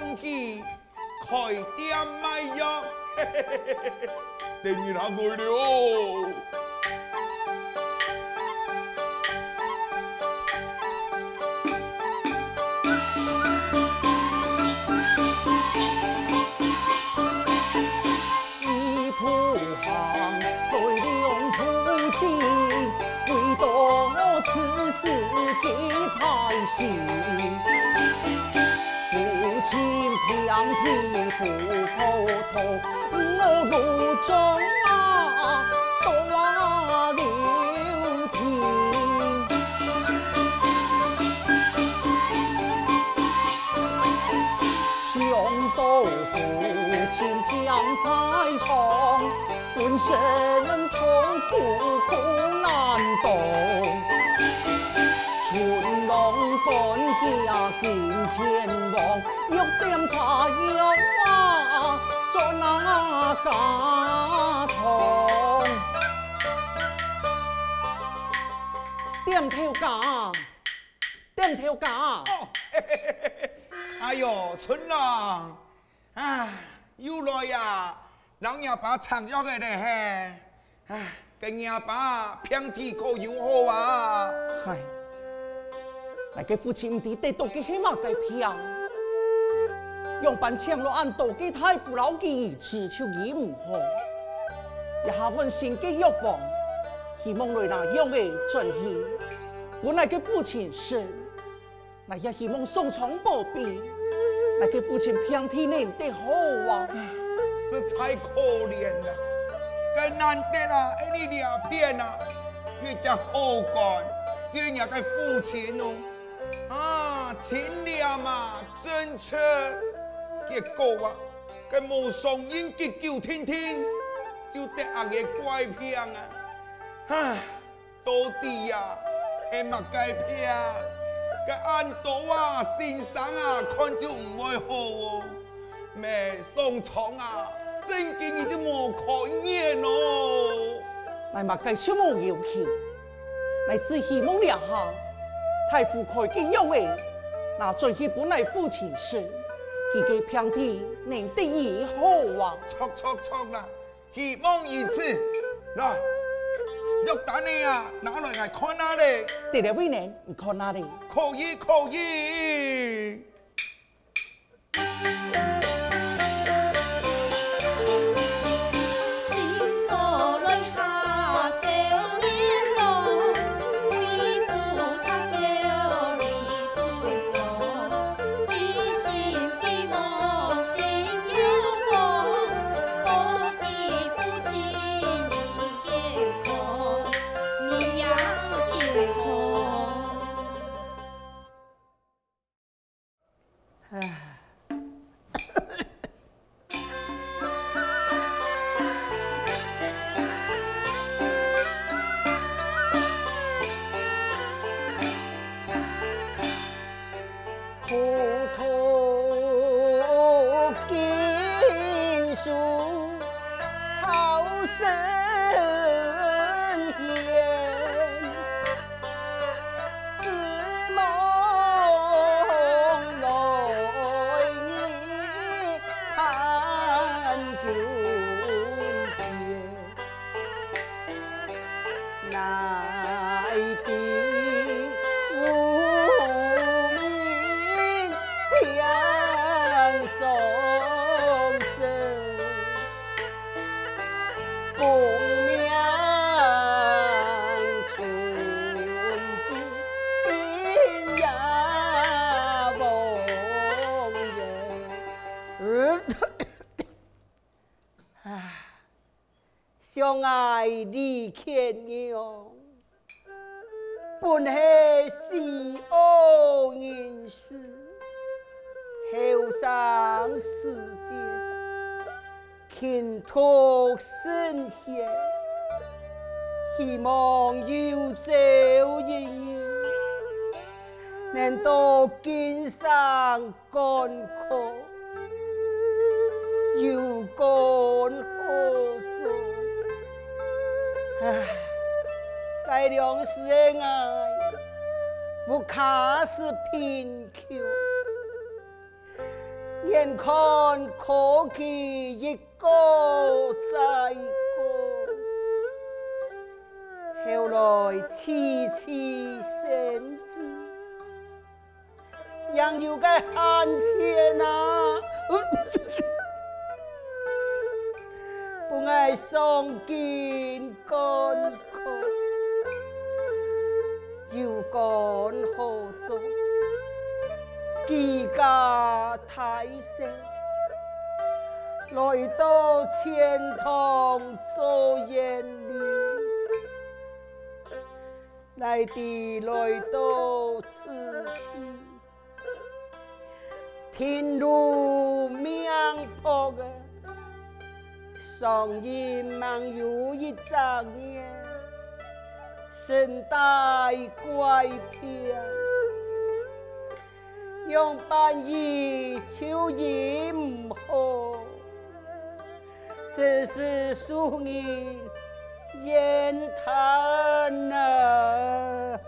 空气，开店卖药，嘿嘿嘿嘿嘿，等于哪个了？地不普通，我路中啊多留停。想到父亲偏在床，浑身痛苦苦难当。家见前往，玉点茶药啊，做那点头家，点头家。哦，嘿嘿嘿嘿哎呦，春郎，啊，又来呀！老娘把长药给你嘿，哎，跟爷把平地可有好啊？嗨。来给父亲的得到嘅黑马嘅票，用办抢了俺到嘅太父老嘅只求伊唔好，一下问心嘅欲望，希望来那样嘅转移。本来嘅父亲是，那也希望送床保庇。那个父亲平替你得好啊，实在可怜啊，更难得啊，你两边啊，越加好干，这样嘅父亲哦。啊，亲娘嘛，真切，结果啊，佢无双音结九天天，就得阿个怪病啊！唉，到底呀，系乜怪病？佢按到啊，先生啊，看就唔会好哦。咩上床啊，真经已经无可言咯。来嘛，该什么要求？来自希望两下。太傅开金用诶，那最起本来父亲是，佢嘅平地能得以好望！错错错啦，希望如此。来，玉蛋你啊，拿来来看哪里？对了，位呢，你看哪里？可以，可以。相爱离别娘，本是西恶人士，后生世间，前途甚险。希望有朝一日，能到今生干苦，有干。该粮食的爱，不卡是贫穷，眼看可气一个再个，后来次次生子，养有该汉钱啊！Ngài 苦，又干何作？几家太生，来到钱塘做艳丽，来地来到此地，偏如命薄个上衣忙有一张脸，身带怪癖，用半夜秋衣唔好，真是属你言谈啊！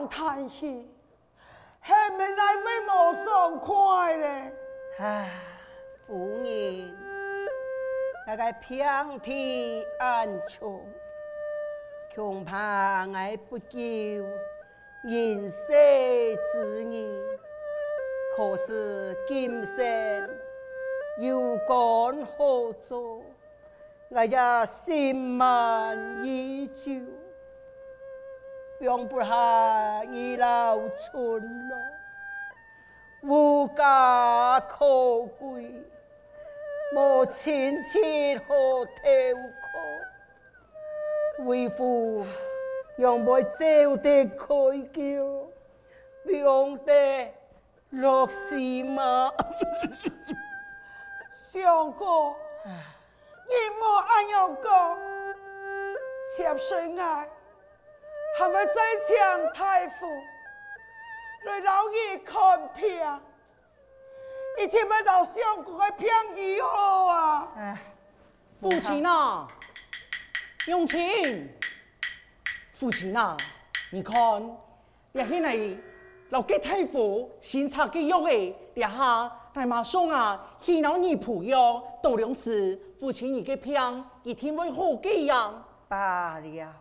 上叹息，还没来为我爽快嘞。唉，夫人，那个平地安穷，恐怕我不救人世之人。可是今生有功何做？我也心满意足，容不下你老村落，无家可归，无亲戚可投靠，为父让我走得开叫，用得落西吗？相公。你莫安样讲，妾身爱，还没在抢太傅，来老爷看病，一天没到相公的病以后啊！哎，父亲啊，永清，父亲啊，你看，也现在老给太傅新插的药诶，一下。大马上啊，去老二铺药，到两时，父亲你个病一天会好几样。罢了，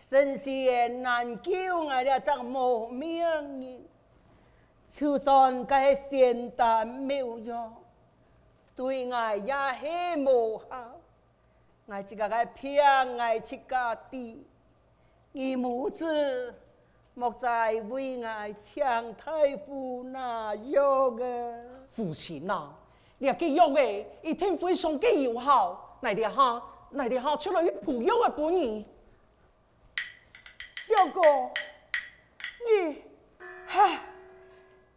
神仙难救啊！了这无命人，就算该仙丹妙药，对我也很无效。我这个个病，我自家的，你母子。莫再为爱强太傅拿药啊！父亲呐，你个药诶，一定非常嘅有效。来点哈，来点哈，出来一铺药啊，不你。小哥，你，哈，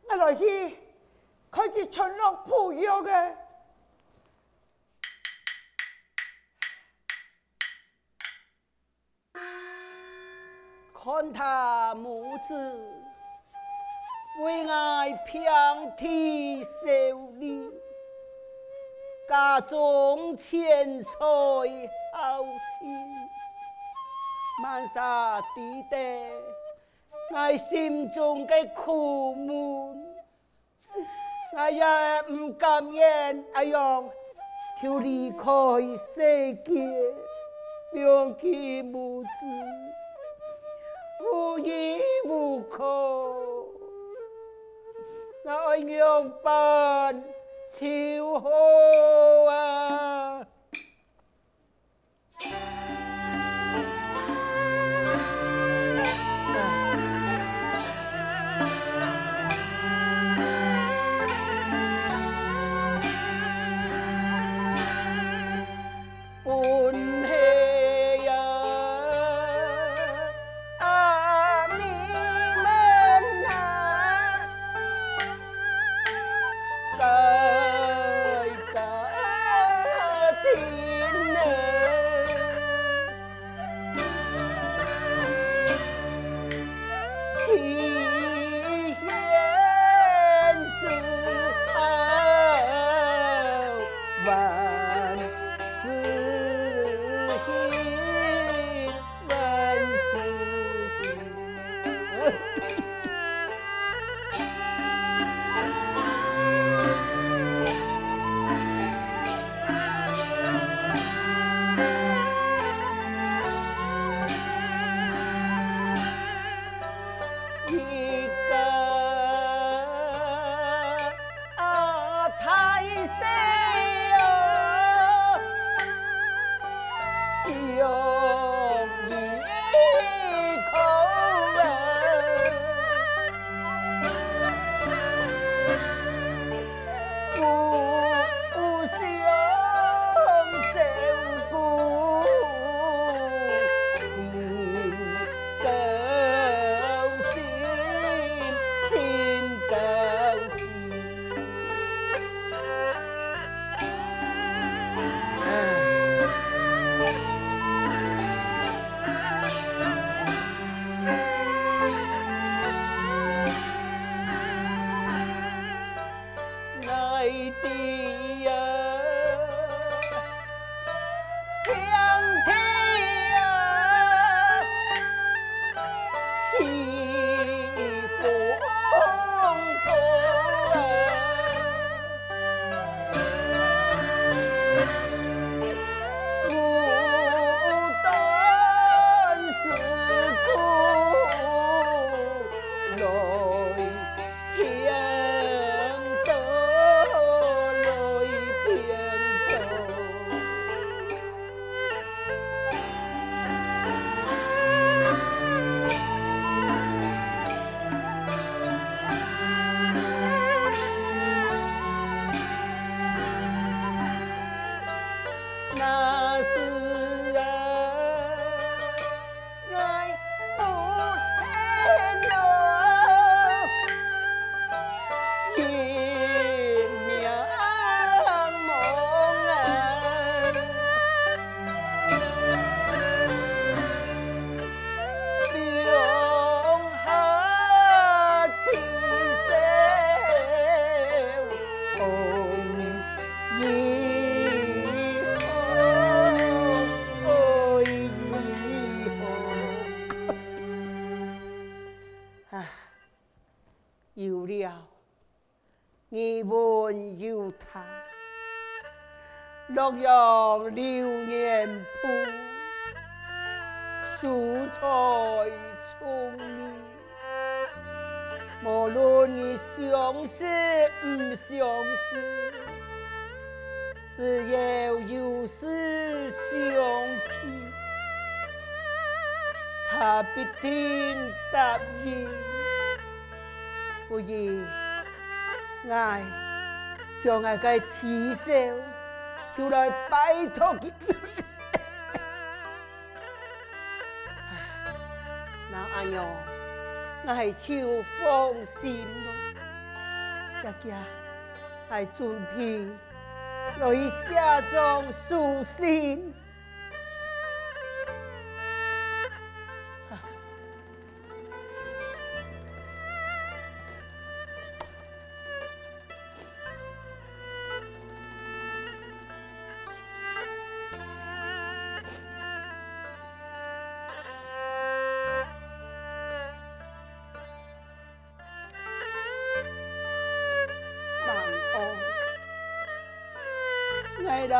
我来去，快去村落铺药嘅。看他母子为爱平地受力，家中钱财好亲，满沙地带，我心中的苦闷，我也唔甘愿，哎哟，就离开世界，两起母子。无依无靠，我样办才好啊！有他，洛阳流年谱，素材充溢。无论你相信唔相信，只要有事相契，他必定答应。不然，爱将爱个刺绣，就来拜托佢。那安哟，爱就放心咯。家家爱准备，来下装书信。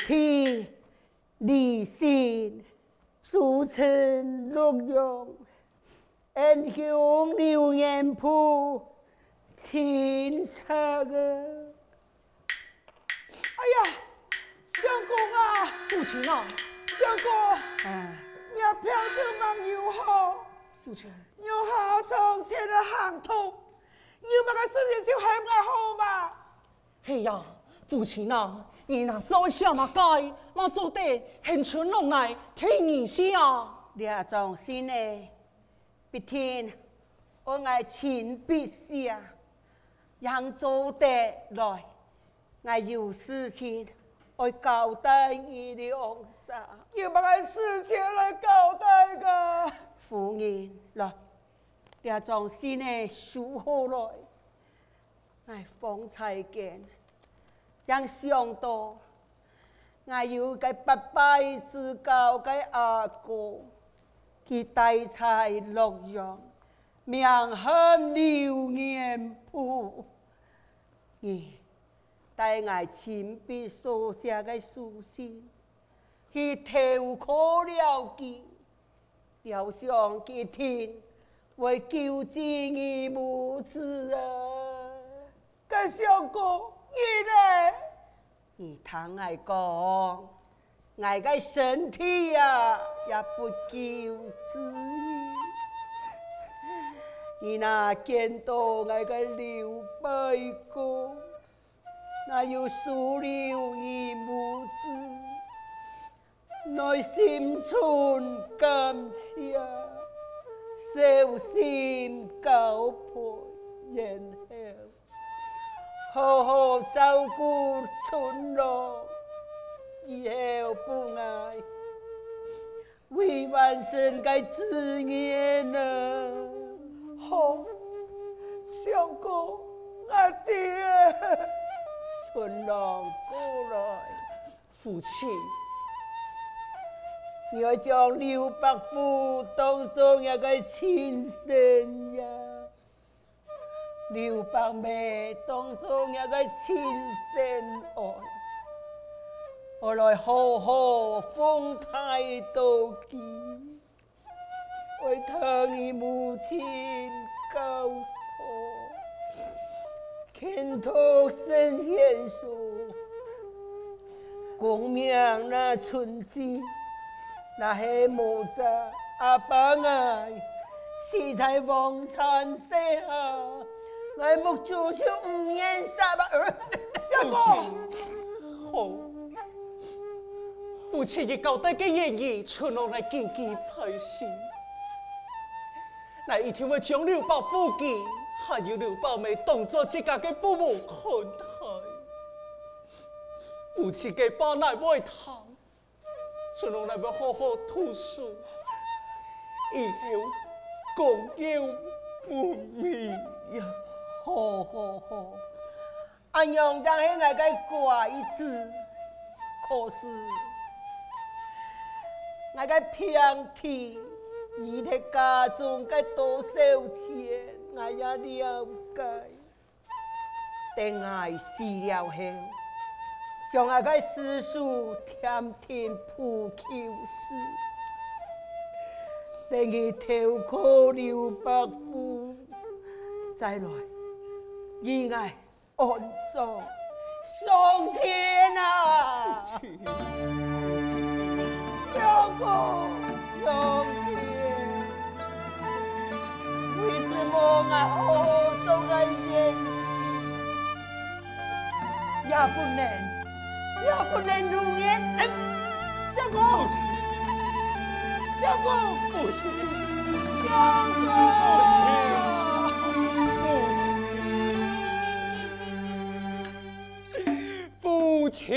爱俩总是呢，爱用办事，就按决定。如题立信，书呈洛阳，恩兄流年谱，亲测啊！哎呀，相公啊，父亲啊，相公，哎，你要票就忙又好，父亲，又好从前的行头，有么个事情就还我好嘛？嘿呀，父亲啊。你那稍微小马街，那做得很春弄来听你下。俩种心呢，别听我爱亲笔写，让做得来，我有事情我交代你两声。有乜个事情来交代个？夫人来，俩种心呢，数好来，哎方才见。让想到，我有个八拜之交个阿哥，佢带在洛阳，名喊流年谱。咦，带我亲笔所写个书信，去投靠了佢，要想佢听，为救济你母子啊！个相公。你呢？你听我讲，我个身体呀、啊、也不够自愈。你那见到我个刘伯公，那又数了你母子，内心存感情，小心交迫，然后。好好照顾村落，以后不爱为万生该志业呢？好，相公阿爹，村落过来，父亲，你要将刘伯父当作一个亲生呀。刘伯妹当中有个亲生爱，我来好好奉态度记，为他你母亲交托，倾托圣贤书，功名那存记，那黑木子阿爸爱，是在王产生下。爱木煮就唔言啥吧，相公，好，父亲以交代嘅言语，存落来谨记在心。那一天会将刘宝父亲，还有刘宝妹当作自家嘅父母看待。父亲嘅把奶喂他，存落来要好好读书，以后共有门面呀。好好好，俺娘将系那个乖子，可是那个平替，伊的家中该多少钱，我也了解。等我死了后，将那个私塾添添铺口事，等佢投靠刘伯父，再来。意外安葬，上天啊！相公，上天，为什么我好多个人也不能，也不能如愿？相公，相公，父亲，相公。亲